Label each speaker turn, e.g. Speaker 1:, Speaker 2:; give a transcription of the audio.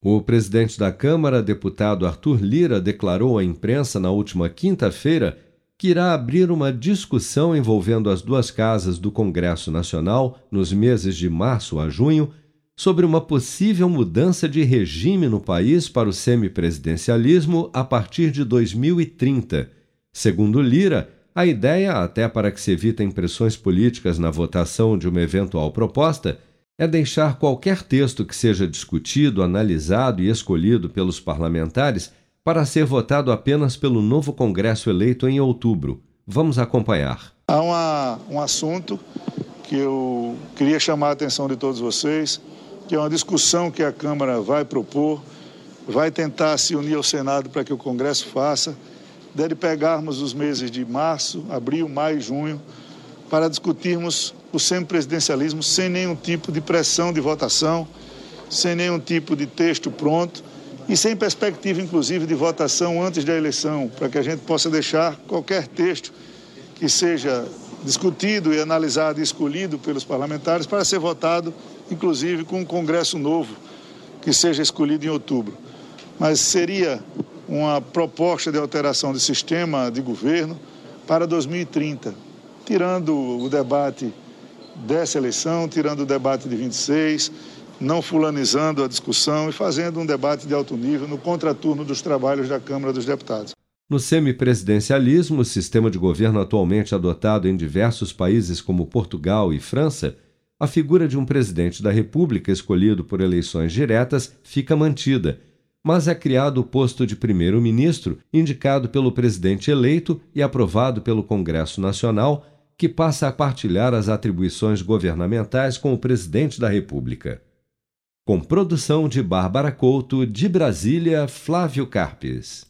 Speaker 1: O presidente da Câmara, deputado Arthur Lira, declarou à imprensa na última quinta-feira que irá abrir uma discussão envolvendo as duas casas do Congresso Nacional nos meses de março a junho sobre uma possível mudança de regime no país para o semipresidencialismo a partir de 2030. Segundo Lira, a ideia, até para que se evitem pressões políticas na votação de uma eventual proposta, é deixar qualquer texto que seja discutido, analisado e escolhido pelos parlamentares para ser votado apenas pelo novo Congresso eleito em outubro. Vamos acompanhar.
Speaker 2: Há uma, um assunto que eu queria chamar a atenção de todos vocês que é uma discussão que a Câmara vai propor, vai tentar se unir ao Senado para que o Congresso faça, deve pegarmos os meses de março, abril, maio e junho, para discutirmos o semipresidencialismo sem nenhum tipo de pressão de votação, sem nenhum tipo de texto pronto e sem perspectiva, inclusive, de votação antes da eleição, para que a gente possa deixar qualquer texto que seja discutido e analisado e escolhido pelos parlamentares para ser votado, inclusive com um Congresso novo que seja escolhido em outubro. Mas seria uma proposta de alteração de sistema de governo para 2030, tirando o debate dessa eleição, tirando o debate de 26, não fulanizando a discussão e fazendo um debate de alto nível no contraturno dos trabalhos da Câmara dos Deputados.
Speaker 1: No semipresidencialismo, sistema de governo atualmente adotado em diversos países como Portugal e França, a figura de um presidente da República escolhido por eleições diretas fica mantida, mas é criado o posto de primeiro-ministro, indicado pelo presidente eleito e aprovado pelo Congresso Nacional, que passa a partilhar as atribuições governamentais com o presidente da República. Com produção de Bárbara Couto, de Brasília, Flávio Carpes.